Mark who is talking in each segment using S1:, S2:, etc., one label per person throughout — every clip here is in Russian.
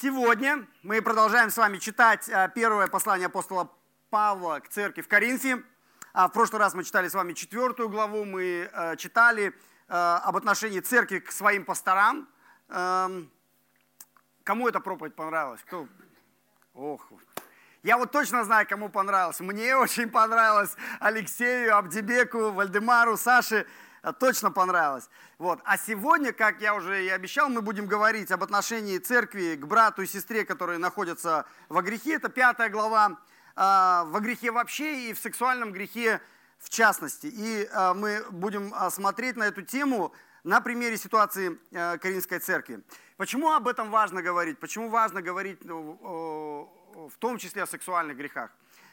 S1: Сегодня мы продолжаем с вами читать а, первое послание апостола Павла к церкви в Коринфе. А, в прошлый раз мы читали с вами четвертую главу, мы а, читали об отношении церкви к своим пасторам. Эм, кому эта проповедь понравилась? Кто? Ох, я вот точно знаю, кому понравилось. Мне очень понравилось Алексею, Абдибеку, Вальдемару, Саше. Э, точно понравилось. Вот. А сегодня, как я уже и обещал, мы будем говорить об отношении церкви к брату и сестре, которые находятся во грехе. Это пятая глава. Э, во грехе вообще и в сексуальном грехе в частности. И э, мы будем смотреть на эту тему на примере ситуации Каринской церкви. Почему об этом важно говорить? Почему важно говорить ну, в том числе о сексуальных грехах?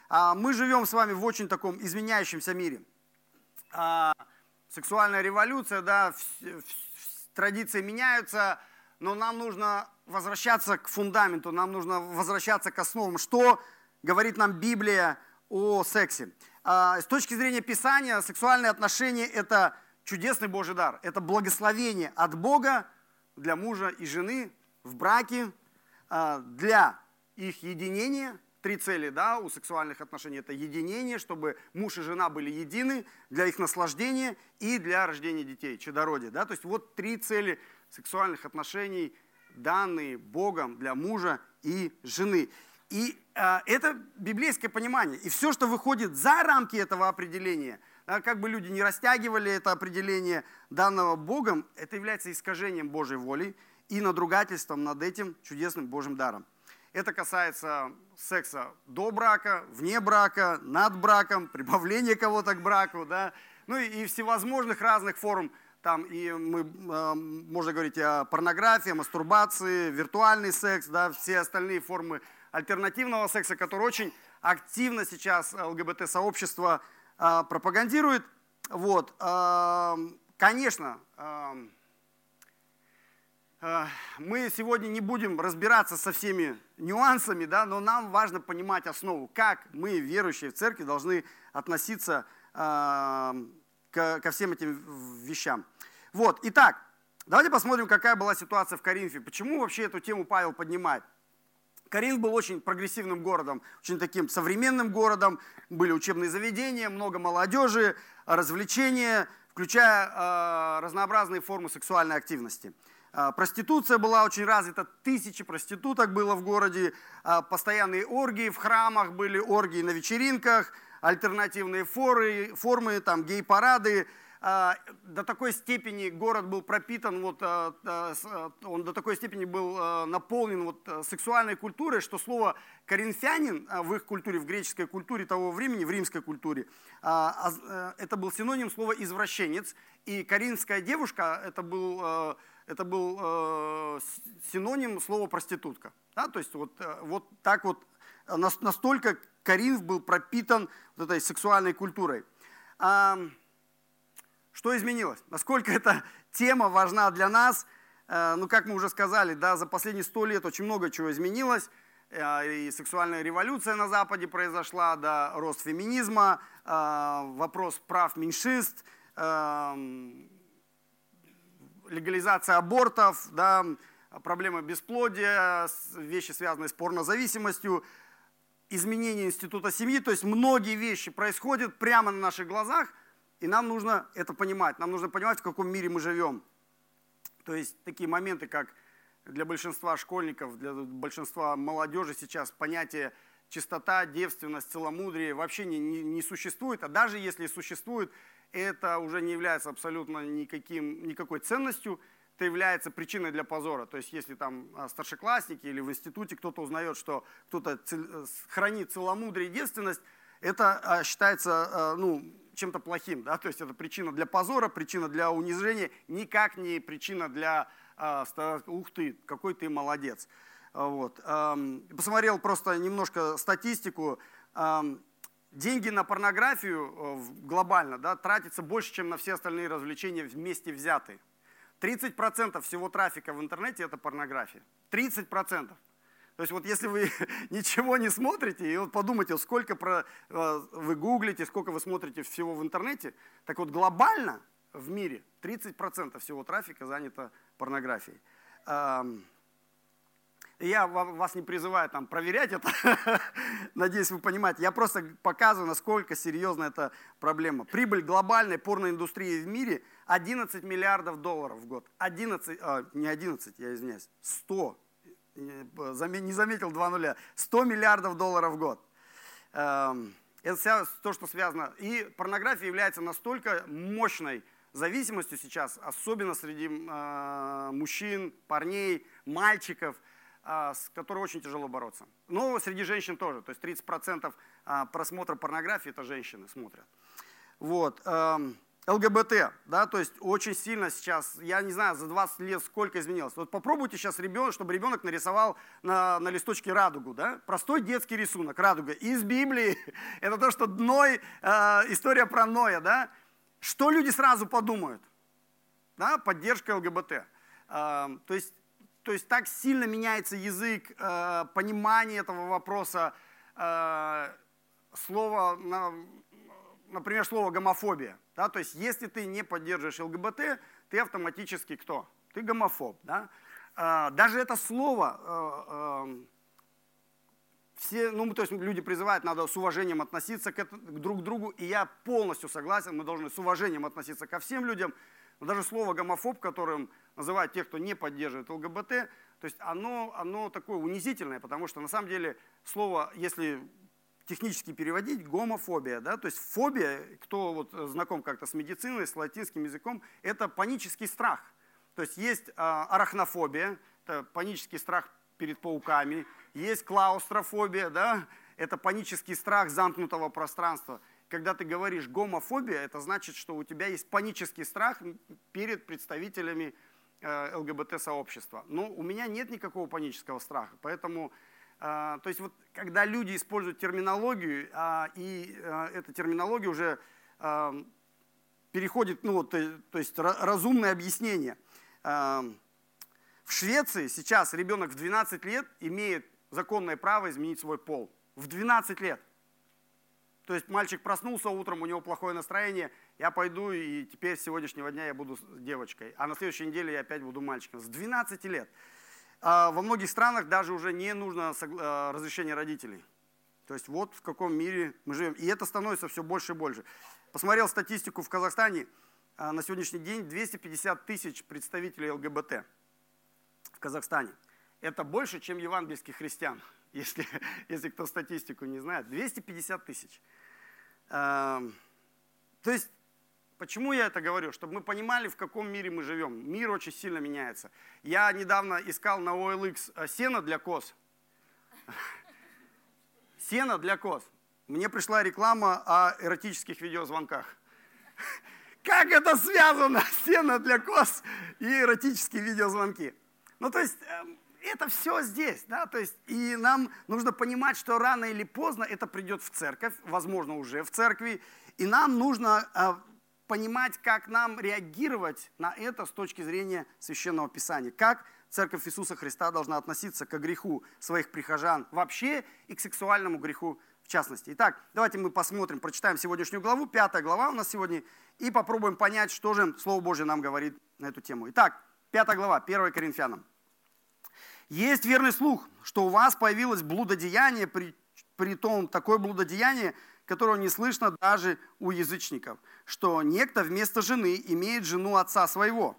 S1: А, мы живем с вами в очень таком изменяющемся мире. Сексуальная революция, да, традиции меняются, но нам нужно возвращаться к фундаменту, нам нужно возвращаться к основам. Что говорит нам Библия о сексе? А, с точки зрения Писания, сексуальные отношения – это чудесный Божий дар, это благословение от Бога для мужа и жены в браке, а, для их единения – три цели да, у сексуальных отношений. Это единение, чтобы муж и жена были едины для их наслаждения и для рождения детей, чадородия. Да? То есть вот три цели сексуальных отношений, данные Богом для мужа и жены. И э, это библейское понимание. И все, что выходит за рамки этого определения, да, как бы люди не растягивали это определение данного Богом, это является искажением Божьей воли и надругательством над этим чудесным Божьим даром. Это касается секса до брака, вне брака, над браком, прибавления кого-то к браку, да, ну и, всевозможных разных форм, там и мы, э, можно говорить о порнографии, мастурбации, виртуальный секс, да, все остальные формы альтернативного секса, которые очень активно сейчас ЛГБТ-сообщество э, пропагандирует. Вот, э, конечно, э, Э, мы сегодня не будем разбираться со всеми нюансами, да, но нам важно понимать основу, как мы, верующие в церкви, должны относиться э, ко, всем этим вещам. Вот, итак, давайте посмотрим, какая была ситуация в Коринфе. Почему вообще эту тему Павел поднимает? Коринф был очень прогрессивным городом, очень таким современным городом. Были учебные заведения, много молодежи, развлечения, включая э, разнообразные формы сексуальной активности. А, проституция была очень развита, тысячи проституток было в городе, а, постоянные оргии в храмах были, оргии на вечеринках, альтернативные форы, формы, там гей-парады. А, до такой степени город был пропитан, вот, он до такой степени был наполнен вот сексуальной культурой, что слово коринфянин в их культуре, в греческой культуре того времени, в римской культуре, э, это был синоним слова извращенец. И коринфская девушка, это был это был э, синоним слова проститутка. Да? То есть вот, э, вот так вот, настолько Коринф был пропитан вот этой сексуальной культурой. А, что изменилось? Насколько эта тема важна для нас? Э, ну, как мы уже сказали, да, за последние сто лет очень много чего изменилось. Э, и сексуальная революция на Западе произошла, да, рост феминизма, э, вопрос прав меньшинств, эм, легализация абортов, да, проблема бесплодия, вещи, связанные с порнозависимостью, изменение института семьи. То есть многие вещи происходят прямо на наших глазах, и нам нужно это понимать. Нам нужно понимать, в каком мире мы живем. То есть такие моменты, как для большинства школьников, для большинства молодежи сейчас понятие чистота, девственность, целомудрие вообще не, не, не существует. А даже если существует, это уже не является абсолютно никаким, никакой ценностью, это является причиной для позора. То есть если там а, старшеклассники или в институте кто-то узнает, что кто-то э, хранит целомудрие и девственность, это а, считается а, ну, чем-то плохим. Да? То есть это причина для позора, причина для унижения, никак не причина для «ух ты, какой ты молодец». Вот. Посмотрел просто немножко статистику деньги на порнографию э, глобально да, тратится больше, чем на все остальные развлечения вместе взятые. 30% всего трафика в интернете это порнография. 30%. То есть вот если вы ничего не смотрите, и вот подумайте, сколько про, э, вы гуглите, сколько вы смотрите всего в интернете, так вот глобально в мире 30% всего трафика занято порнографией. Я вас не призываю там проверять это, надеюсь, вы понимаете. Я просто показываю, насколько серьезна эта проблема. Прибыль глобальной порноиндустрии в мире 11 миллиардов долларов в год. 11, а, не 11, я извиняюсь, 100. Не заметил два нуля. 100 миллиардов долларов в год. Эм, это то, что связано. И порнография является настолько мощной зависимостью сейчас, особенно среди э, мужчин, парней, мальчиков – с которой очень тяжело бороться. Но среди женщин тоже. То есть 30% а, просмотра порнографии это женщины смотрят. Вот. Эм, ЛГБТ, да, то есть очень сильно сейчас, я не знаю, за 20 лет сколько изменилось. Вот попробуйте сейчас ребенок, чтобы ребенок нарисовал на, на листочке радугу, да, простой детский рисунок, радуга, из Библии, это то, что Ной, э, история про Ноя, да, что люди сразу подумают, да, поддержка ЛГБТ. Э, то есть то есть так сильно меняется язык, э, понимание этого вопроса, э, слово, на, например, слово гомофобия. Да? То есть если ты не поддерживаешь ЛГБТ, ты автоматически кто? Ты гомофоб. Да? Э, даже это слово, э, э, все, ну, то есть люди призывают, надо с уважением относиться к, это, к друг другу, и я полностью согласен, мы должны с уважением относиться ко всем людям, даже слово гомофоб, которым называют тех, кто не поддерживает ЛГБТ, то есть оно, оно такое унизительное, потому что на самом деле слово, если технически переводить, гомофобия, да, то есть фобия, кто вот знаком как-то с медициной, с латинским языком, это панический страх. То есть есть а, арахнофобия, это панический страх перед пауками, есть клаустрофобия, да, это панический страх замкнутого пространства – когда ты говоришь гомофобия, это значит, что у тебя есть панический страх перед представителями э, ЛГБТ-сообщества. Но у меня нет никакого панического страха, поэтому, э, то есть вот когда люди используют терминологию, а, и э, эта терминология уже переходит, ну, то, то есть разумное объяснение. В Швеции сейчас ребенок в 12 лет имеет законное право изменить свой пол. В 12 лет. То есть мальчик проснулся утром, у него плохое настроение, я пойду и теперь с сегодняшнего дня я буду девочкой, а на следующей неделе я опять буду мальчиком. С 12 лет. А во многих странах даже уже не нужно а, разрешение родителей. То есть вот в каком мире мы живем. И это становится все больше и больше. Посмотрел статистику в Казахстане. А, на сегодняшний день 250 тысяч представителей ЛГБТ в Казахстане. Это больше, чем евангельских христиан, если, если кто статистику не знает. 250 тысяч. Эм, то есть, почему я это говорю? Чтобы мы понимали, в каком мире мы живем. Мир очень сильно меняется. Я недавно искал на OLX э, сено для коз. Сено для коз. Мне пришла реклама о эротических видеозвонках. Как это связано? Сено для коз и эротические видеозвонки. Ну, то есть, эм, это все здесь, да, то есть, и нам нужно понимать, что рано или поздно это придет в церковь, возможно, уже в церкви, и нам нужно э, понимать, как нам реагировать на это с точки зрения Священного Писания, как Церковь Иисуса Христа должна относиться к греху своих прихожан вообще и к сексуальному греху в частности. Итак, давайте мы посмотрим, прочитаем сегодняшнюю главу, пятая глава у нас сегодня, и попробуем понять, что же Слово Божье нам говорит на эту тему. Итак, пятая глава, 1 Коринфянам. Есть верный слух, что у вас появилось блудодеяние, при, при том такое блудодеяние, которого не слышно даже у язычников, что некто вместо жены имеет жену отца своего.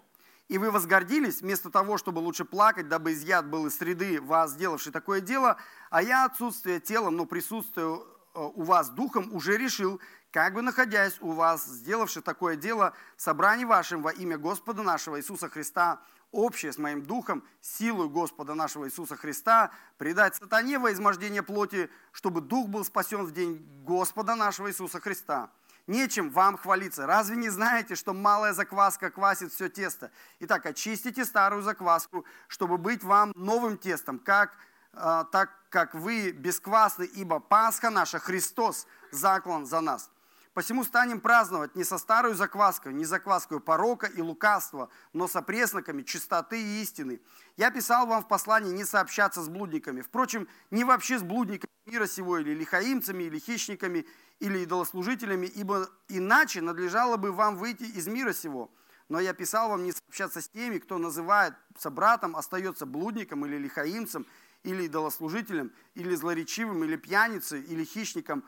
S1: И вы возгордились, вместо того, чтобы лучше плакать, дабы изъят был из среды вас, сделавший такое дело, а я отсутствие телом, но присутствие э, у вас духом уже решил, как бы находясь у вас, сделавший такое дело, собрание вашим во имя Господа нашего Иисуса Христа, общее с моим духом, силу Господа нашего Иисуса Христа, предать сатане во измождение плоти, чтобы дух был спасен в день Господа нашего Иисуса Христа. Нечем вам хвалиться. Разве не знаете, что малая закваска квасит все тесто? Итак, очистите старую закваску, чтобы быть вам новым тестом, как, э, так как вы бесквасны, ибо Пасха наша, Христос, заклан за нас. Посему станем праздновать не со старой закваской, не закваской порока и лукавства, но со пресноками чистоты и истины. Я писал вам в послании не сообщаться с блудниками. Впрочем, не вообще с блудниками мира сего, или лихаимцами, или хищниками, или идолослужителями, ибо иначе надлежало бы вам выйти из мира сего. Но я писал вам не сообщаться с теми, кто называет собратом, остается блудником или лихаимцем, или идолослужителем, или злоречивым, или пьяницей, или хищником,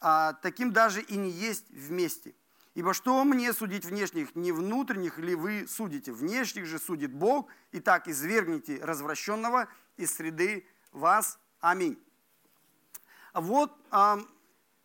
S1: а таким даже и не есть вместе. Ибо что мне судить внешних, не внутренних ли вы судите? Внешних же судит Бог, и так извергните развращенного из среды вас. Аминь. Вот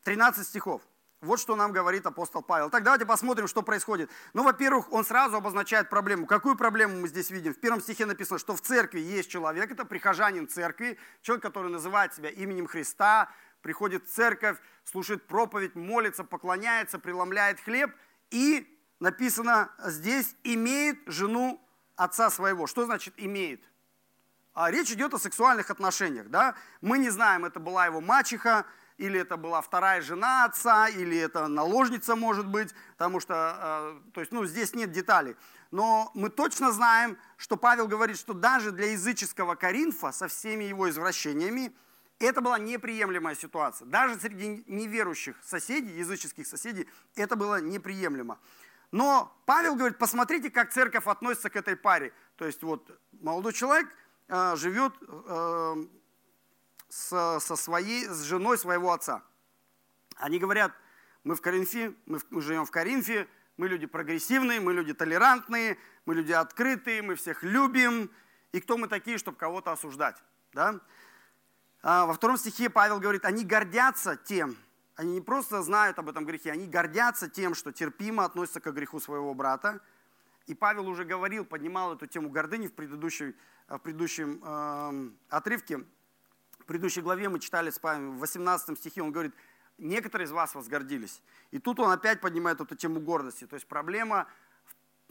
S1: 13 стихов. Вот что нам говорит апостол Павел. Так давайте посмотрим, что происходит. Ну, во-первых, он сразу обозначает проблему. Какую проблему мы здесь видим? В первом стихе написано, что в церкви есть человек, это прихожанин церкви, человек, который называет себя именем Христа, приходит в церковь, слушает проповедь, молится, поклоняется, преломляет хлеб и написано здесь имеет жену отца своего. Что значит имеет? А речь идет о сексуальных отношениях. Да? Мы не знаем, это была его мачеха, или это была вторая жена отца, или это наложница может быть, потому что, э, то есть, ну, здесь нет деталей. Но мы точно знаем, что Павел говорит, что даже для языческого Коринфа со всеми его извращениями это была неприемлемая ситуация. Даже среди неверующих соседей, языческих соседей, это было неприемлемо. Но Павел говорит, посмотрите, как церковь относится к этой паре. То есть вот молодой человек э, живет э, с, со своей, с женой своего отца. Они говорят, мы в Коринфе, мы, мы живем в Коринфе, мы люди прогрессивные, мы люди толерантные, мы люди открытые, мы всех любим. И кто мы такие, чтобы кого-то осуждать? Да? А во втором стихе Павел говорит, они гордятся тем, они не просто знают об этом грехе, они гордятся тем, что терпимо относятся к греху своего брата. И Павел уже говорил, поднимал эту тему гордыни в, предыдущей, в предыдущем э, отрывке предыдущей главе мы читали с вами, в 18 стихе, он говорит, некоторые из вас возгордились. И тут он опять поднимает эту тему гордости. То есть проблема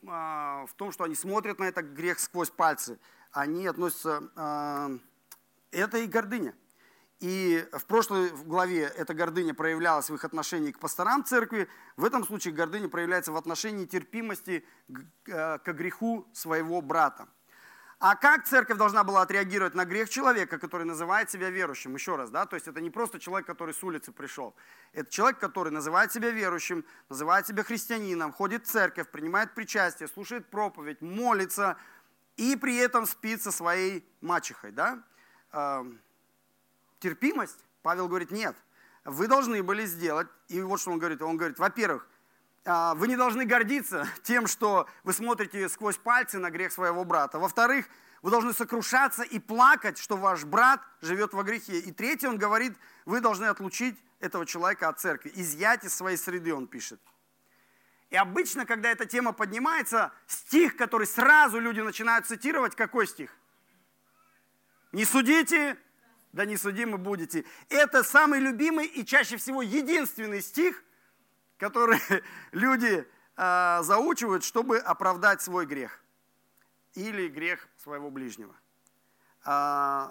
S1: в, а, в том, что они смотрят на этот грех сквозь пальцы. Они относятся... А, это и гордыня. И в прошлой главе эта гордыня проявлялась в их отношении к пасторам церкви. В этом случае гордыня проявляется в отношении терпимости к э, греху своего брата. А как церковь должна была отреагировать на грех человека, который называет себя верующим? Еще раз, да, то есть это не просто человек, который с улицы пришел. Это человек, который называет себя верующим, называет себя христианином, ходит в церковь, принимает причастие, слушает проповедь, молится и при этом спит со своей мачехой, да? Терпимость? Павел говорит, нет. Вы должны были сделать, и вот что он говорит. Он говорит, во-первых, а, вы не должны гордиться тем, что вы смотрите сквозь пальцы на грех своего брата. Во-вторых, вы должны сокрушаться и плакать, что ваш брат живет во грехе. И третье, он говорит, вы должны отлучить этого человека от церкви, изъять из своей среды, он пишет. И обычно, когда эта тема поднимается, стих, который сразу люди начинают цитировать, какой стих? Не судите, да не судимы будете. Это самый любимый и чаще всего единственный стих – которые люди э, заучивают, чтобы оправдать свой грех или грех своего ближнего. Э,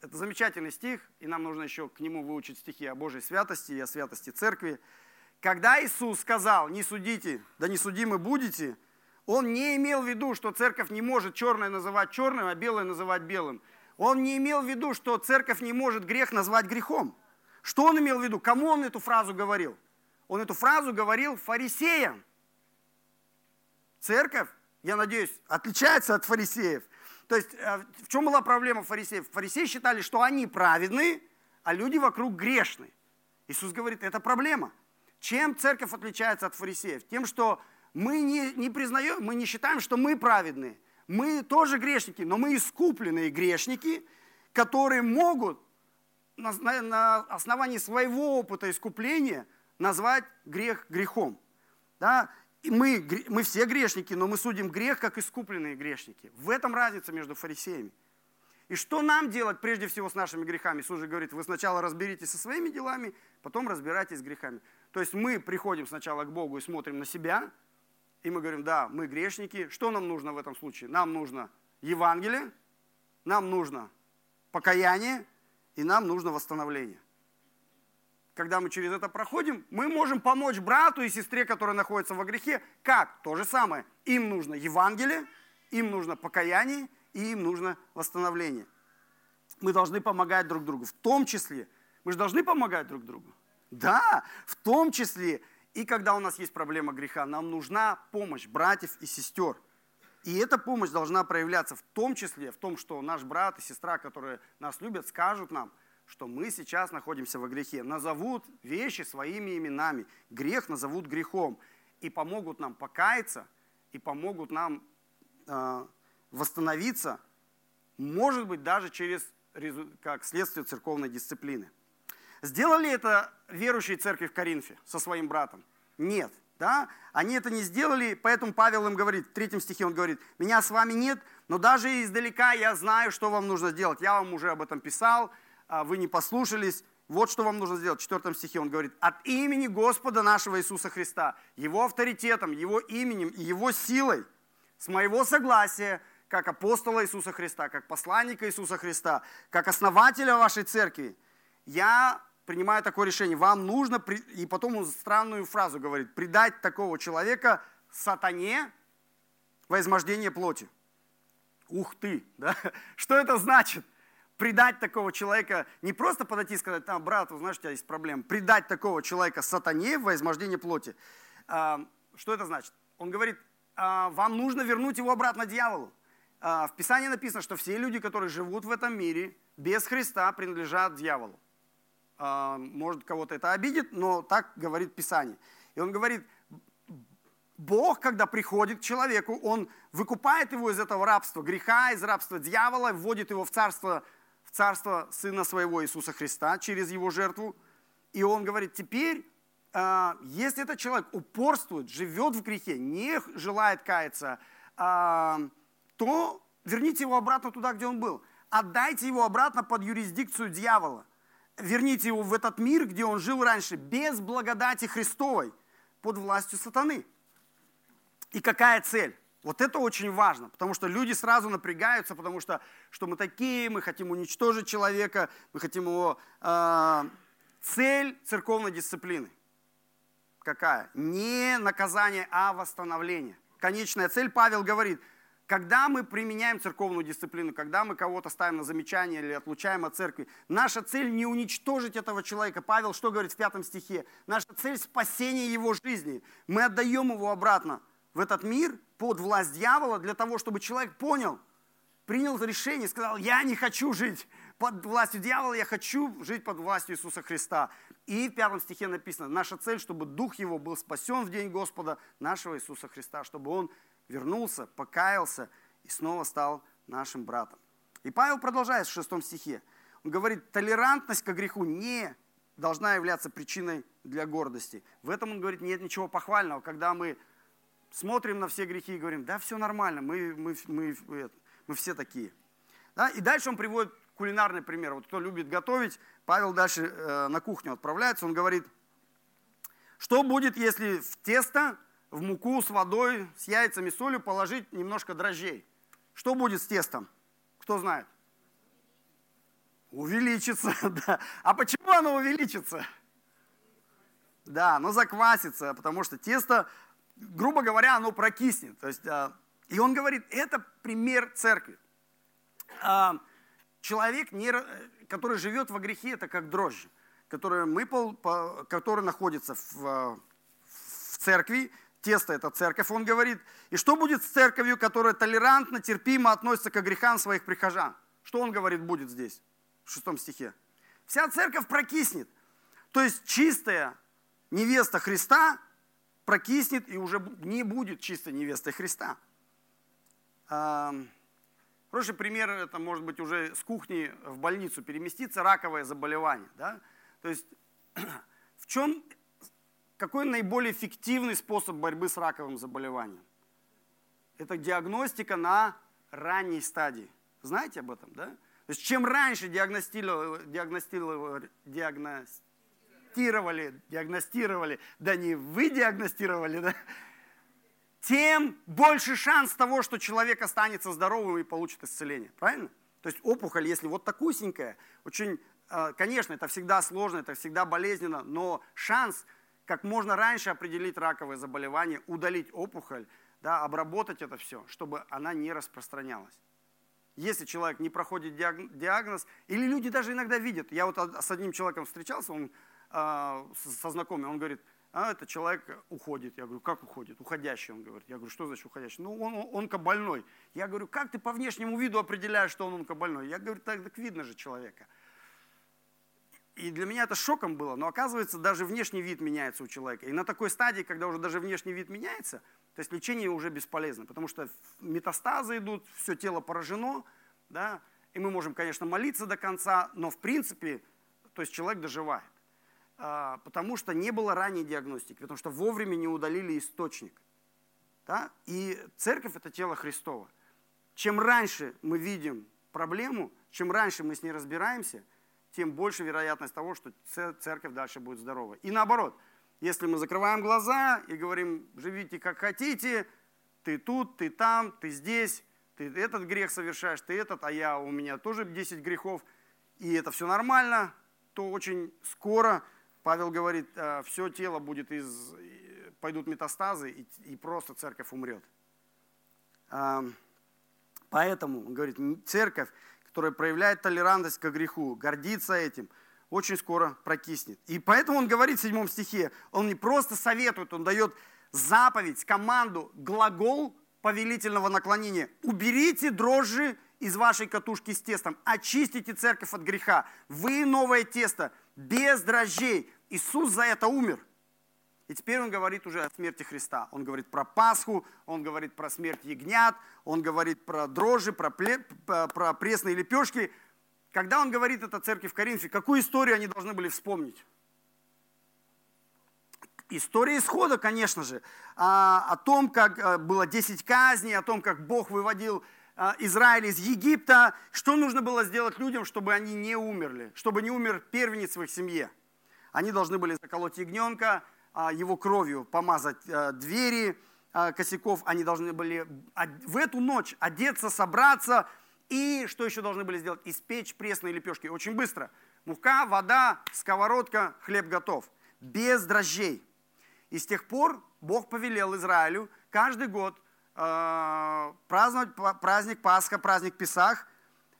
S1: это замечательный стих, и нам нужно еще к нему выучить стихи о Божьей святости и о святости церкви. Когда Иисус сказал, не судите, да не судимы будете, он не имел в виду, что церковь не может черное называть черным, а белое называть белым. Он не имел в виду, что церковь не может грех назвать грехом. Что он имел в виду? Кому он эту фразу говорил? он эту фразу говорил фарисеям. Церковь, я надеюсь, отличается от фарисеев. То есть э, в чем была проблема фарисеев? Фарисеи считали, что они праведные, а люди вокруг грешны. Иисус говорит, это проблема. Чем церковь отличается от фарисеев? Тем, что мы не, не признаем, мы не считаем, что мы праведные. Мы тоже грешники, но мы искупленные грешники, которые могут на, основании своего опыта искупления – назвать грех грехом. Да? И мы, мы все грешники, но мы судим грех как искупленные грешники. В этом разница между фарисеями. И что нам делать прежде всего с нашими грехами? Иисус же говорит, вы сначала разберитесь со своими делами, потом разбирайтесь с грехами. То есть мы приходим сначала к Богу и смотрим на себя, и мы говорим, да, мы грешники. Что нам нужно в этом случае? Нам нужно Евангелие, нам нужно покаяние, и нам нужно восстановление когда мы через это проходим, мы можем помочь брату и сестре, которые находятся во грехе. Как? То же самое. Им нужно Евангелие, им нужно покаяние, и им нужно восстановление. Мы должны помогать друг другу. В том числе, мы же должны помогать друг другу. Да, в том числе и когда у нас есть проблема греха, нам нужна помощь братьев и сестер. И эта помощь должна проявляться в том числе в том, что наш брат и сестра, которые нас любят, скажут нам, что мы сейчас находимся во грехе. Назовут вещи своими именами. Грех назовут грехом. И помогут нам покаяться, и помогут нам э, восстановиться, может быть, даже через как следствие церковной дисциплины. Сделали это верующие церкви в Коринфе со своим братом? Нет. Да? Они это не сделали, поэтому Павел им говорит, в третьем стихе он говорит, меня с вами нет, но даже издалека я знаю, что вам нужно сделать. Я вам уже об этом писал, а вы не послушались. Вот что вам нужно сделать. В четвертом стихе он говорит, от имени Господа нашего Иисуса Христа, Его авторитетом, Его именем и Его силой, с моего согласия, как апостола Иисуса Христа, как посланника Иисуса Христа, как основателя вашей церкви, я принимаю такое решение. Вам нужно, и потом он странную фразу говорит, предать такого человека сатане во измождение плоти. Ух ты, да? Что это значит? Предать такого человека, не просто подойти и сказать, там, брат, знаешь, у тебя есть проблема. Предать такого человека сатане во измождение плоти. А, что это значит? Он говорит, а, вам нужно вернуть его обратно дьяволу. А, в Писании написано, что все люди, которые живут в этом мире, без Христа принадлежат дьяволу. А, может, кого-то это обидит, но так говорит Писание. И он говорит, Бог, когда приходит к человеку, Он выкупает его из этого рабства греха, из рабства дьявола, вводит его в царство, в царство Сына Своего Иисуса Христа через Его жертву. И Он говорит, теперь, а, если этот человек упорствует, живет в грехе, не желает каяться, а, то верните его обратно туда, где он был. Отдайте его обратно под юрисдикцию дьявола верните его в этот мир, где он жил раньше, без благодати Христовой, под властью сатаны. И какая цель? Вот это очень важно, потому что люди сразу напрягаются, потому что что мы такие, мы хотим уничтожить человека, мы хотим его... Э, цель церковной дисциплины какая? Не наказание, а восстановление. Конечная цель, Павел говорит, когда мы применяем церковную дисциплину, когда мы кого-то ставим на замечание или отлучаем от церкви, наша цель не уничтожить этого человека. Павел что говорит в пятом стихе? Наша цель спасение его жизни. Мы отдаем его обратно в этот мир под власть дьявола для того, чтобы человек понял, принял решение, сказал, я не хочу жить под властью дьявола, я хочу жить под властью Иисуса Христа. И в пятом стихе написано, наша цель, чтобы дух его был спасен в день Господа нашего Иисуса Христа, чтобы он вернулся, покаялся и снова стал нашим братом. И Павел продолжает в шестом стихе. Он говорит, толерантность к греху не должна являться причиной для гордости. В этом он говорит, нет ничего похвального, когда мы смотрим на все грехи и говорим, да, все нормально, мы, мы, мы, мы все такие. Да? И дальше он приводит кулинарный пример. Вот кто любит готовить, Павел дальше э, на кухню отправляется, он говорит, что будет, если в тесто в муку с водой, с яйцами, солью положить немножко дрожжей. Что будет с тестом? Кто знает? Увеличится, да. А почему оно увеличится? Да, оно заквасится, потому что тесто, грубо говоря, оно прокиснет. То есть, а, и он говорит, это пример церкви. А, человек, который живет во грехе, это как дрожжи, который, мы, который находится в, в церкви, Тесто – это церковь, он говорит. И что будет с церковью, которая толерантно, терпимо относится к грехам своих прихожан? Что он говорит будет здесь, в шестом стихе? Вся церковь прокиснет. То есть чистая невеста Христа прокиснет и уже не будет чистой невестой Христа. Хороший пример, это может быть уже с кухни в больницу переместиться, раковое заболевание. Да? То есть в чем какой наиболее эффективный способ борьбы с раковым заболеванием? Это диагностика на ранней стадии. Знаете об этом, да? То есть чем раньше диагностировали, диагностировали, диагностировали, диагностировали, да не вы диагностировали, да, тем больше шанс того, что человек останется здоровым и получит исцеление. Правильно? То есть опухоль, если вот такусенькая, очень, э, конечно, это всегда сложно, это всегда болезненно, но шанс – как можно раньше определить раковое заболевание, удалить опухоль, да, обработать это все, чтобы она не распространялась. Если человек не проходит диагноз, или люди даже иногда видят, я вот с одним человеком встречался, он э, со знакомым, он говорит, а этот человек уходит. Я говорю, как уходит? Уходящий, он говорит. Я говорю, что значит уходящий? Ну, он онкобольной. Я говорю, как ты по внешнему виду определяешь, что он онкобольной? Я говорю, так, так видно же человека. И для меня это шоком было, но оказывается, даже внешний вид меняется у человека. И на такой стадии, когда уже даже внешний вид меняется, то есть лечение уже бесполезно, потому что метастазы идут, все тело поражено, да, и мы можем, конечно, молиться до конца, но в принципе, то есть человек доживает. А, потому что не было ранней диагностики, потому что вовремя не удалили источник. Да? И церковь – это тело Христово. Чем раньше мы видим проблему, чем раньше мы с ней разбираемся, тем больше вероятность того, что церковь дальше будет здорова. И наоборот, если мы закрываем глаза и говорим, живите как хотите, ты тут, ты там, ты здесь, ты этот грех совершаешь, ты этот, а я, у меня тоже 10 грехов, и это все нормально, то очень скоро Павел говорит, «А, все тело будет из, пойдут метастазы, и, и просто церковь умрет. Поэтому, он говорит, церковь, которая проявляет толерантность к греху, гордится этим, очень скоро прокиснет. И поэтому он говорит в седьмом стихе, он не просто советует, он дает заповедь, команду, глагол повелительного наклонения. Уберите дрожжи из вашей катушки с тестом, очистите церковь от греха. Вы новое тесто, без дрожжей. Иисус за это умер. И теперь он говорит уже о смерти Христа. Он говорит про Пасху, он говорит про смерть ягнят, он говорит про дрожжи, про, пле, про пресные лепешки. Когда он говорит это церкви в Коринфе, какую историю они должны были вспомнить? История исхода, конечно же, о, о том, как э, было 10 казней, о том, как Бог выводил а, Израиль из Египта, что нужно было сделать людям, чтобы они не умерли, чтобы не умер первенец в их семье. Они должны были заколоть ягненка, а, его кровью помазать а, двери косяков, они должны были в эту ночь одеться, собраться, и что еще должны были сделать? Испечь пресные лепешки. Очень быстро. Мука, вода, сковородка, хлеб готов. Без дрожжей. И с тех пор Бог повелел Израилю каждый год – Э, праздновать праздник Пасха, праздник Песах.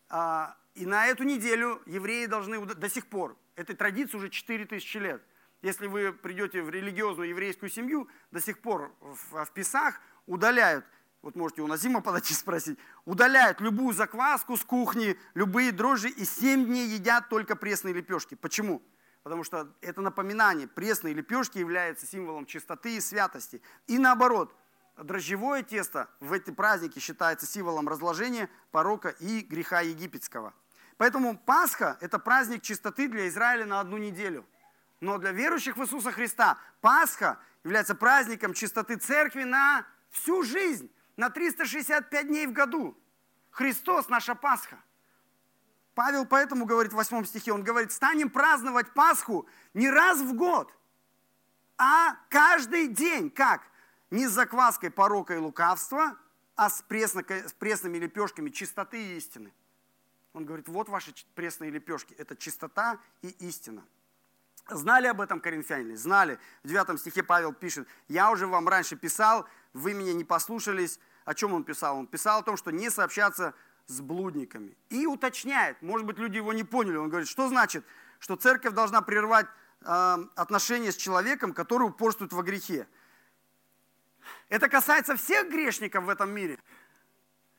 S1: Э, и на эту неделю евреи должны до сих пор, этой традиции уже 4000 лет, если вы придете в религиозную еврейскую семью, до сих пор в, в Песах удаляют, вот можете у Назима подойти спросить, удаляют любую закваску с кухни, любые дрожжи и 7 дней едят только пресные лепешки. Почему? Потому что это напоминание, пресные лепешки являются символом чистоты и святости. И наоборот, дрожжевое тесто в эти праздники считается символом разложения, порока и греха египетского. Поэтому Пасха – это праздник чистоты для Израиля на одну неделю. Но для верующих в Иисуса Христа Пасха является праздником чистоты церкви на всю жизнь, на 365 дней в году. Христос – наша Пасха. Павел поэтому говорит в 8 стихе, он говорит, станем праздновать Пасху не раз в год, а каждый день. Как? не с закваской порока и лукавства, а с, пресно, с пресными лепешками чистоты и истины. Он говорит, вот ваши пресные лепешки, это чистота и истина. Знали об этом коринфяне? Знали. В 9 стихе Павел пишет, я уже вам раньше писал, вы меня не послушались. О чем он писал? Он писал о том, что не сообщаться с блудниками. И уточняет, может быть, люди его не поняли. Он говорит, что значит, что церковь должна прервать э, отношения с человеком, который упорствует во грехе. Это касается всех грешников в этом мире?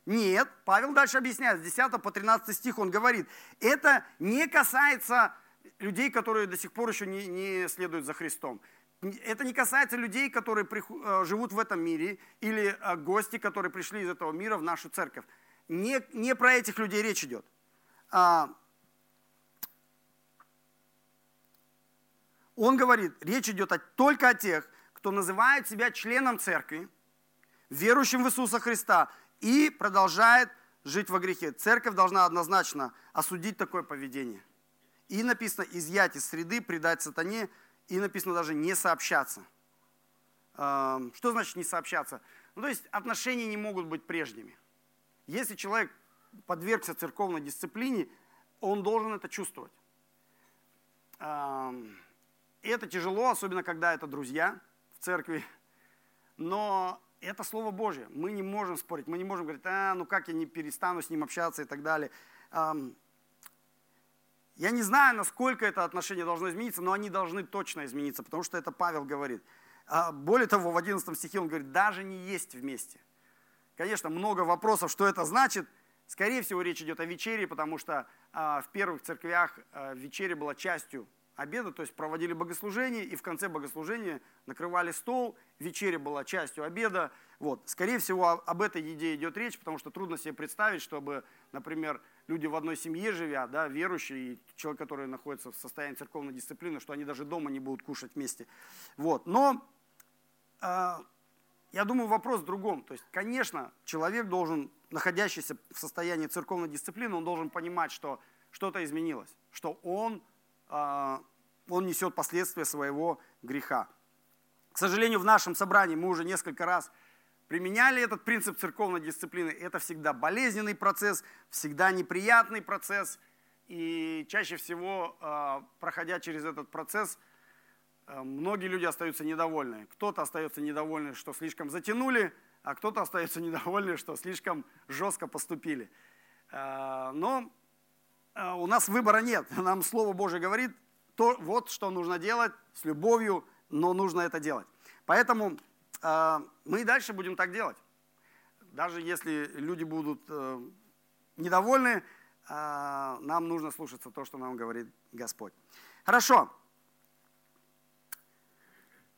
S1: Нет. Павел дальше объясняет, с 10 по 13 стих он говорит, это не касается людей, которые до сих пор еще не, не следуют за Христом. Это не касается людей, которые э, живут в этом мире, или э, гости, которые пришли из этого мира в нашу церковь. Не, не про этих людей речь идет. А, он говорит, речь идет только о тех, кто называет себя членом церкви, верующим в Иисуса Христа и продолжает жить во грехе. Церковь должна однозначно осудить такое поведение. И написано изъять из среды, предать сатане, и написано даже не сообщаться. Что значит не сообщаться? Ну, то есть отношения не могут быть прежними. Если человек подвергся церковной дисциплине, он должен это чувствовать. И это тяжело, особенно когда это друзья – церкви. Но это Слово Божье. Мы не можем спорить, мы не можем говорить, а, ну как я не перестану с ним общаться и так далее. Я не знаю, насколько это отношение должно измениться, но они должны точно измениться, потому что это Павел говорит. А более того, в 11 стихе он говорит, даже не есть вместе. Конечно, много вопросов, что это значит. Скорее всего, речь идет о вечере, потому что а, в первых церквях а, вечеря была частью обеда, то есть проводили богослужение, и в конце богослужения накрывали стол, вечеря была частью обеда. Вот. Скорее всего, об этой еде идет речь, потому что трудно себе представить, чтобы, например, люди в одной семье живя, да, верующие, и человек, который находится в состоянии церковной дисциплины, что они даже дома не будут кушать вместе. Вот. Но э, я думаю, вопрос в другом. То есть, конечно, человек должен, находящийся в состоянии церковной дисциплины, он должен понимать, что что-то изменилось, что он а, он несет последствия своего греха. К сожалению, в нашем собрании мы уже несколько раз применяли этот принцип церковной дисциплины. Это всегда болезненный процесс, всегда неприятный процесс. И чаще всего, а, проходя через этот процесс, а, многие люди остаются недовольны. Кто-то остается недовольный, что слишком затянули, а кто-то остается недовольный, что слишком жестко поступили. Но Э, у нас выбора нет. Нам Слово Божье говорит, то, вот что нужно делать с любовью, но нужно это делать. Поэтому мы и дальше будем так делать. Даже если люди будут э, недовольны, э, нам нужно слушаться то, что нам говорит Господь. Хорошо.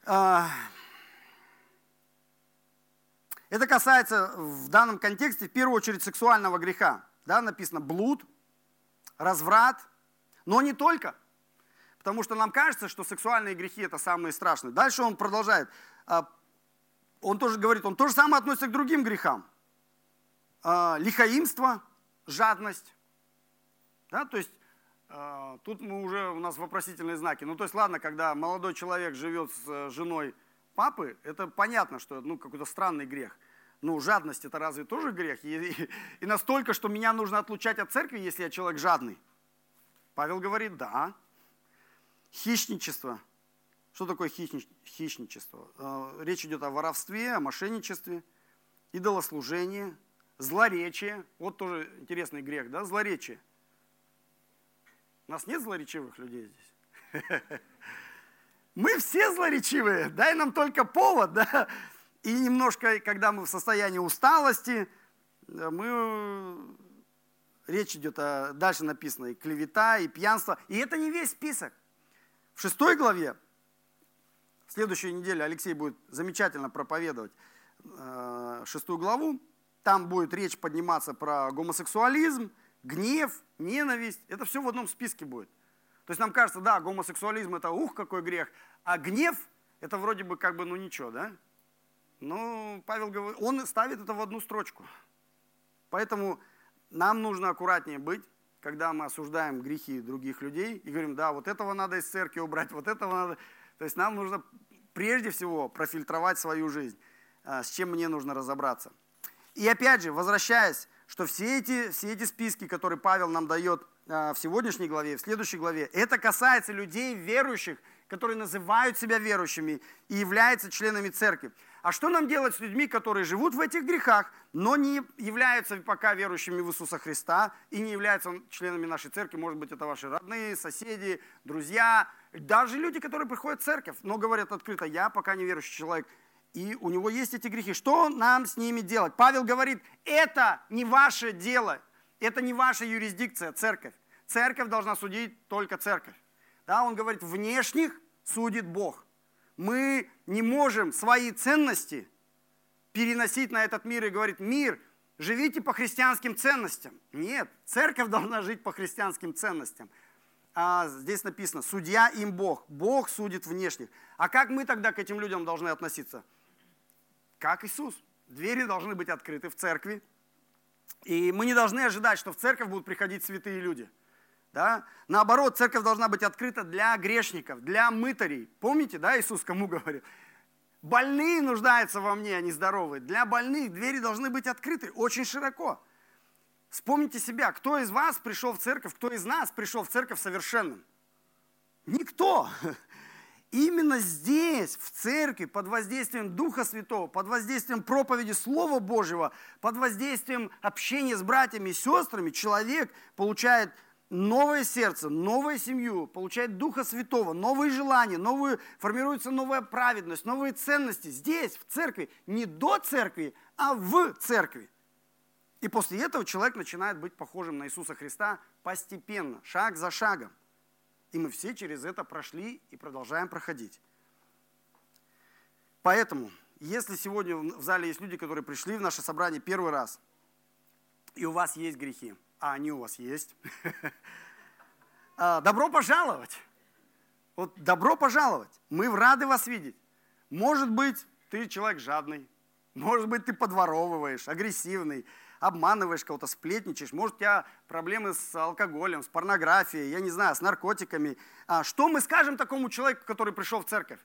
S1: Э, это касается в данном контексте в первую очередь сексуального греха. Да, написано блуд, разврат, но не только. Потому что нам кажется, что сексуальные грехи это самые страшные. Дальше он продолжает. Он тоже говорит, он тоже самое относится к другим грехам. А, лихаимство, жадность. Да, то есть а, тут мы уже, у нас вопросительные знаки. Ну, то есть, ладно, когда молодой человек живет с э, женой папы, это понятно, что ну, какой-то странный грех. Ну, жадность это разве тоже грех? И, и, и настолько, что меня нужно отлучать от церкви, если я человек жадный. Павел говорит, да. Хищничество. Что такое хищничество? Э, речь идет о воровстве, о мошенничестве, идолослужении, злоречие. Вот тоже интересный грех, да, злоречие. У нас нет злоречивых людей здесь. Мы все злоречивые, дай нам только повод, да, и немножко, когда мы в состоянии усталости, э, мы... Речь идет, о, дальше написано и клевета, и пьянство. И это не весь список. В шестой главе, в следующей неделе Алексей будет замечательно проповедовать э, шестую главу. Там будет речь подниматься про гомосексуализм, гнев, ненависть. Это все в одном списке будет. То есть нам кажется, да, гомосексуализм это ух, какой грех, а гнев это вроде бы как бы ну ничего, да? Ну, Павел говорит, он ставит это в одну строчку. Поэтому нам нужно аккуратнее быть, когда мы осуждаем грехи других людей и говорим, да, вот этого надо из церкви убрать, вот этого надо. То есть нам нужно прежде всего профильтровать свою жизнь, а, с чем мне нужно разобраться. И опять же, возвращаясь, что все эти, все эти списки, которые Павел нам дает а, в сегодняшней главе, в следующей главе, это касается людей верующих, которые называют себя верующими и являются членами церкви. А что нам делать с людьми, которые живут в этих грехах, но не являются пока верующими в Иисуса Христа и не являются членами нашей церкви? Может быть, это ваши родные, соседи, друзья, даже люди, которые приходят в церковь, но говорят открыто, я пока не верующий человек, и у него есть эти грехи. Что нам с ними делать? Павел говорит, это не ваше дело, это не ваша юрисдикция, церковь. Церковь должна судить только церковь. Да, он говорит, внешних судит Бог мы не можем свои ценности переносить на этот мир и говорить, мир, живите по христианским ценностям. Нет, церковь должна жить по христианским ценностям. А здесь написано, судья им Бог, Бог судит внешних. А как мы тогда к этим людям должны относиться? Как Иисус. Двери должны быть открыты в церкви. И мы не должны ожидать, что в церковь будут приходить святые люди – да? Наоборот, церковь должна быть открыта для грешников, для мытарей. Помните, да, Иисус кому говорил? Больные нуждаются во мне, а не здоровые. Для больных двери должны быть открыты очень широко. Вспомните себя, кто из вас пришел в церковь, кто из нас пришел в церковь совершенным? Никто. Именно здесь, в церкви, под воздействием Духа Святого, под воздействием проповеди Слова Божьего, под воздействием общения с братьями и сестрами, человек получает новое сердце, новую семью, получает Духа Святого, новые желания, новую, формируется новая праведность, новые ценности здесь, в церкви, не до церкви, а в церкви. И после этого человек начинает быть похожим на Иисуса Христа постепенно, шаг за шагом. И мы все через это прошли и продолжаем проходить. Поэтому, если сегодня в зале есть люди, которые пришли в наше собрание первый раз, и у вас есть грехи, а они у вас есть, а, добро пожаловать. Вот добро пожаловать. Мы рады вас видеть. Может быть, ты человек жадный, может быть, ты подворовываешь, агрессивный, обманываешь кого-то, сплетничаешь. Может, у тебя проблемы с алкоголем, с порнографией, я не знаю, с наркотиками. А что мы скажем такому человеку, который пришел в церковь?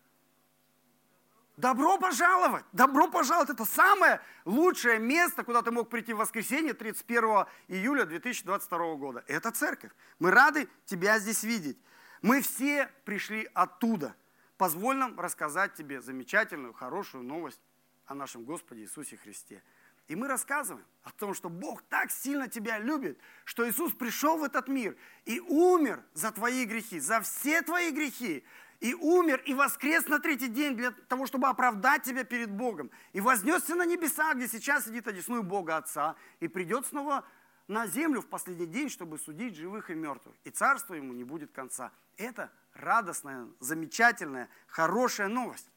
S1: Добро пожаловать! Добро пожаловать! Это самое лучшее место, куда ты мог прийти в воскресенье 31 июля 2022 года. Это церковь. Мы рады тебя здесь видеть. Мы все пришли оттуда. Позволь нам рассказать тебе замечательную, хорошую новость о нашем Господе Иисусе Христе. И мы рассказываем о том, что Бог так сильно тебя любит, что Иисус пришел в этот мир и умер за твои грехи, за все твои грехи, и умер, и воскрес на третий день для того, чтобы оправдать тебя перед Богом. И вознесся на небеса, где сейчас сидит одесную Бога Отца, и придет снова на землю в последний день, чтобы судить живых и мертвых. И царство ему не будет конца. Это радостная, замечательная, хорошая новость.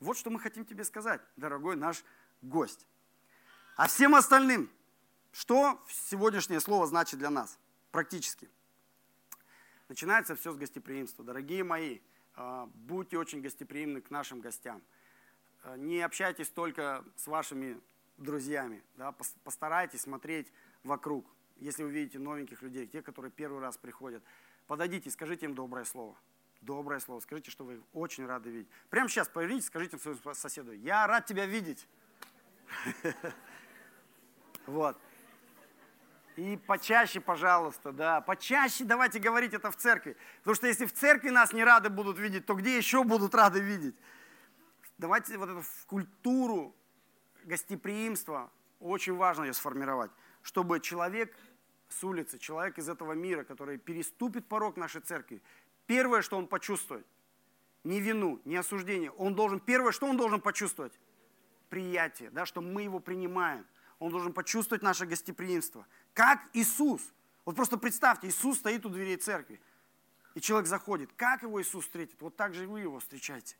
S1: Вот что мы хотим тебе сказать, дорогой наш гость. А всем остальным, что сегодняшнее слово значит для нас практически? Начинается все с гостеприимства. Дорогие мои, будьте очень гостеприимны к нашим гостям. А, не общайтесь только с вашими друзьями. Да? Постарайтесь смотреть вокруг. Если вы видите новеньких людей, те, которые первый раз приходят, подойдите, скажите им доброе слово. Доброе слово. Скажите, что вы очень рады видеть. Прямо сейчас поверните, скажите своему соседу, я рад тебя видеть. Вот. И почаще, пожалуйста, да, почаще давайте говорить это в церкви. Потому что если в церкви нас не рады будут видеть, то где еще будут рады видеть? Давайте вот эту культуру гостеприимства, очень важно ее сформировать, чтобы человек с улицы, человек из этого мира, который переступит порог нашей церкви, первое, что он почувствует, не вину, не осуждение, он должен, первое, что он должен почувствовать? Приятие, да, что мы его принимаем. Он должен почувствовать наше гостеприимство. Как Иисус. Вот просто представьте, Иисус стоит у дверей церкви, и человек заходит. Как его Иисус встретит? Вот так же вы его встречаете.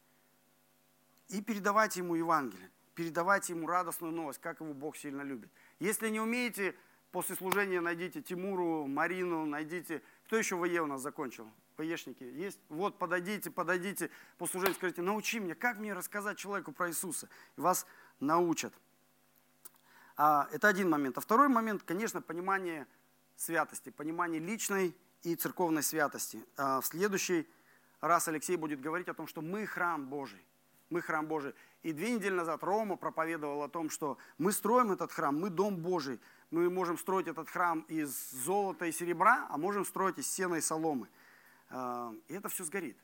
S1: И передавайте ему Евангелие. Передавайте ему радостную новость, как его Бог сильно любит. Если не умеете, после служения найдите Тимуру, Марину, найдите. Кто еще в ВЕ у нас закончил? ВЕшники есть? Вот, подойдите, подойдите, после служения скажите, научи меня, как мне рассказать человеку про Иисуса. И вас научат. А, это один момент. А второй момент, конечно, понимание святости, понимание личной и церковной святости. А, в следующий раз Алексей будет говорить о том, что мы храм Божий. Мы храм Божий. И две недели назад Рома проповедовал о том, что мы строим этот храм, мы дом Божий. Мы можем строить этот храм из золота и серебра, а можем строить из сена и соломы. А, и это все сгорит.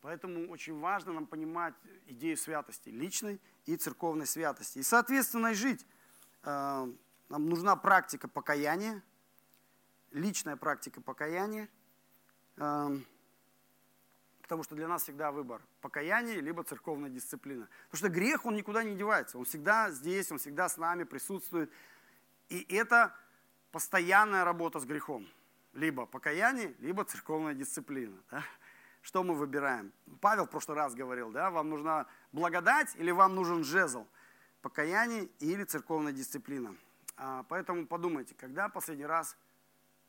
S1: Поэтому очень важно нам понимать идею святости, личной и церковной святости. И, соответственно, и жить нам нужна практика покаяния, личная практика покаяния, э, потому что для нас всегда выбор покаяние либо церковная дисциплина. Потому что грех, он никуда не девается, он всегда здесь, он всегда с нами присутствует. И это постоянная работа с грехом. Либо покаяние, либо церковная дисциплина. Да? Что мы выбираем? Павел в прошлый раз говорил, да, вам нужна благодать или вам нужен жезл? Покаяние или церковная дисциплина. А, поэтому подумайте, когда последний раз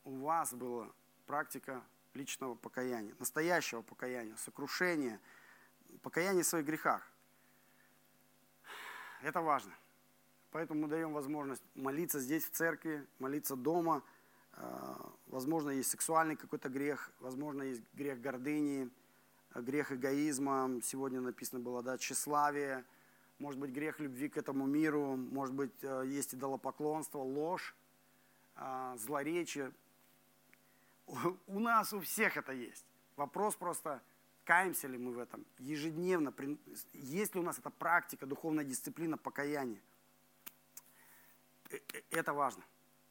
S1: у вас была практика личного покаяния, настоящего покаяния, сокрушения, покаяния в своих грехах. Это важно. Поэтому мы даем возможность молиться здесь, в церкви, молиться дома. А, возможно, есть сексуальный какой-то грех, возможно, есть грех гордыни, грех эгоизма. Сегодня написано было, да, тщеславие – может быть, грех любви к этому миру, может быть, э, есть идолопоклонство, ложь, э, злоречие. У нас у всех это есть. Вопрос просто, каемся ли мы в этом ежедневно, есть ли у нас эта практика, духовная дисциплина покаяния. Э, это важно.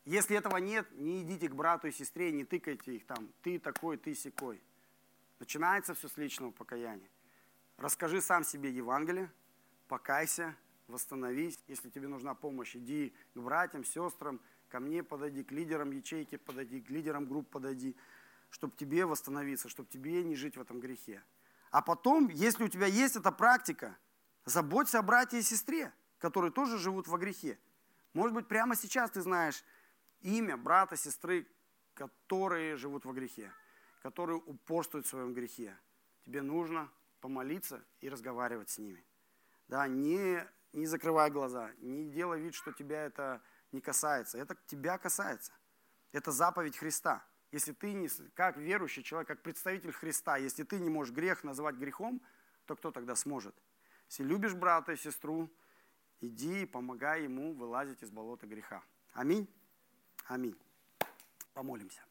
S1: Если этого нет, не идите к брату и сестре, не тыкайте их там, ты такой, ты секой. Начинается все с личного покаяния. Расскажи сам себе Евангелие, покайся, восстановись. Если тебе нужна помощь, иди к братьям, сестрам, ко мне подойди, к лидерам ячейки подойди, к лидерам групп подойди, чтобы тебе восстановиться, чтобы тебе не жить в этом грехе. А потом, если у тебя есть эта практика, заботься о брате и сестре, которые тоже живут во грехе. Может быть, прямо сейчас ты знаешь имя брата, сестры, которые живут во грехе, которые упорствуют в своем грехе. Тебе нужно помолиться и разговаривать с ними. Да, не, не закрывай глаза, не делай вид, что тебя это не касается. Это тебя касается. Это заповедь Христа. Если ты, не, как верующий человек, как представитель Христа, если ты не можешь грех называть грехом, то кто тогда сможет? Если любишь брата и сестру, иди и помогай ему вылазить из болота греха. Аминь. Аминь. Помолимся.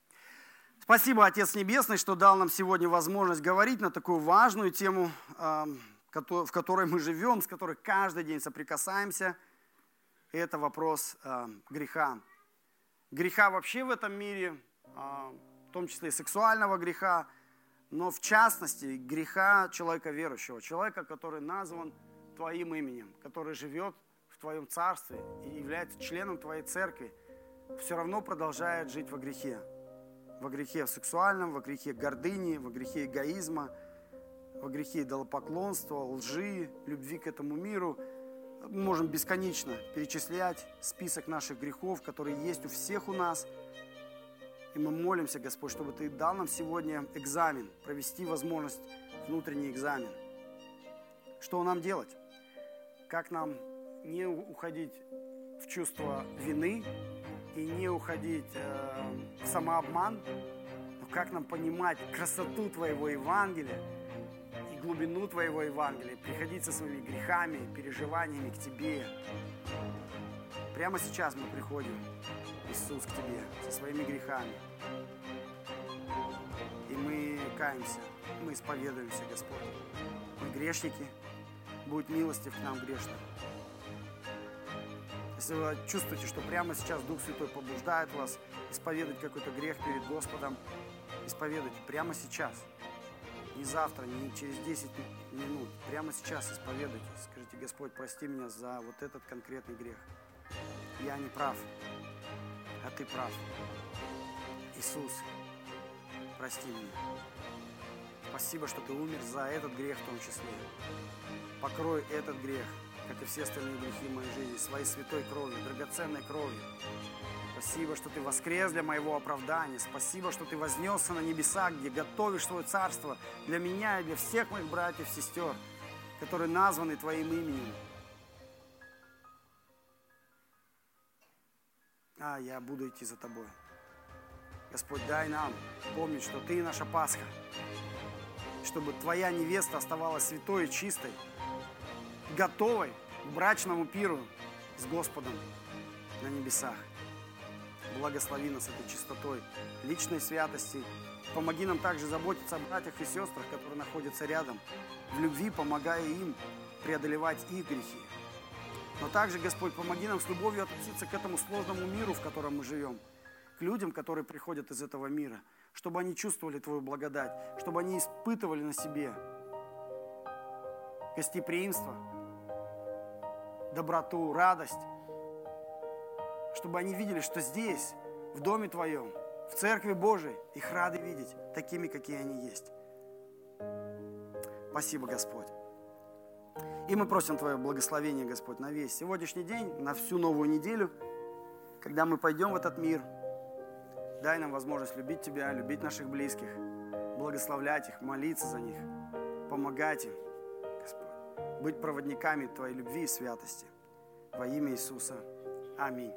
S1: Спасибо, Отец Небесный, что дал нам сегодня возможность говорить на такую важную тему, в которой мы живем, с которой каждый день соприкасаемся. Это вопрос греха. Греха вообще в этом мире, в том числе и сексуального греха, но в частности греха человека верующего, человека, который назван Твоим именем, который живет в Твоем Царстве и является членом Твоей Церкви, все равно продолжает жить во грехе. Во грехе сексуальном, во грехе гордыни, во грехе эгоизма, во грехе идолопоклонства, лжи, любви к этому миру. Мы можем бесконечно перечислять список наших грехов, которые есть у всех у нас. И мы молимся, Господь, чтобы Ты дал нам сегодня экзамен, провести возможность внутренний экзамен. Что нам делать? Как нам не уходить в чувство вины, и не уходить э, в самообман, но как нам понимать красоту Твоего Евангелия глубину Твоего Евангелия, приходить со своими грехами, переживаниями к Тебе. Прямо сейчас мы приходим, Иисус, к Тебе со своими грехами. И мы каемся, мы исповедуемся, Господь. Мы грешники, будь милостив к нам грешным. Если вы чувствуете, что прямо сейчас Дух Святой побуждает вас исповедать какой-то грех перед Господом, исповедуйте прямо сейчас. Не завтра, не через 10 минут. Прямо сейчас исповедуйте. Скажите, Господь, прости меня за вот этот конкретный грех. Я не прав, а Ты прав. Иисус, прости меня. Спасибо, что Ты умер за этот грех в том числе. Покрой этот грех – как и все остальные грехи моей жизни, своей святой кровью, драгоценной кровью. Спасибо, что Ты воскрес для моего оправдания. Спасибо, что Ты вознесся на небеса, где готовишь свое царство для меня и для всех моих братьев и сестер, которые названы Твоим именем. А, я буду идти за Тобой. Господь, дай нам помнить, что Ты наша Пасха, чтобы Твоя невеста оставалась святой и чистой, готовой к брачному пиру с Господом на небесах. Благослови нас этой чистотой, личной святости. Помоги нам также заботиться о братьях и сестрах, которые находятся рядом, в любви помогая им преодолевать их грехи. Но также, Господь, помоги нам с любовью относиться к этому сложному миру, в котором мы живем, к людям, которые приходят из этого мира, чтобы они чувствовали Твою благодать, чтобы они испытывали на себе гостеприимство, доброту, радость, чтобы они видели, что здесь, в Доме Твоем, в Церкви Божией, их рады видеть такими, какие они есть. Спасибо, Господь. И мы просим Твое благословение, Господь, на весь сегодняшний день, на всю новую неделю, когда мы пойдем в этот мир. Дай нам возможность любить Тебя, любить наших близких, благословлять их, молиться за них, помогать им быть проводниками Твоей любви и святости. Во имя Иисуса. Аминь.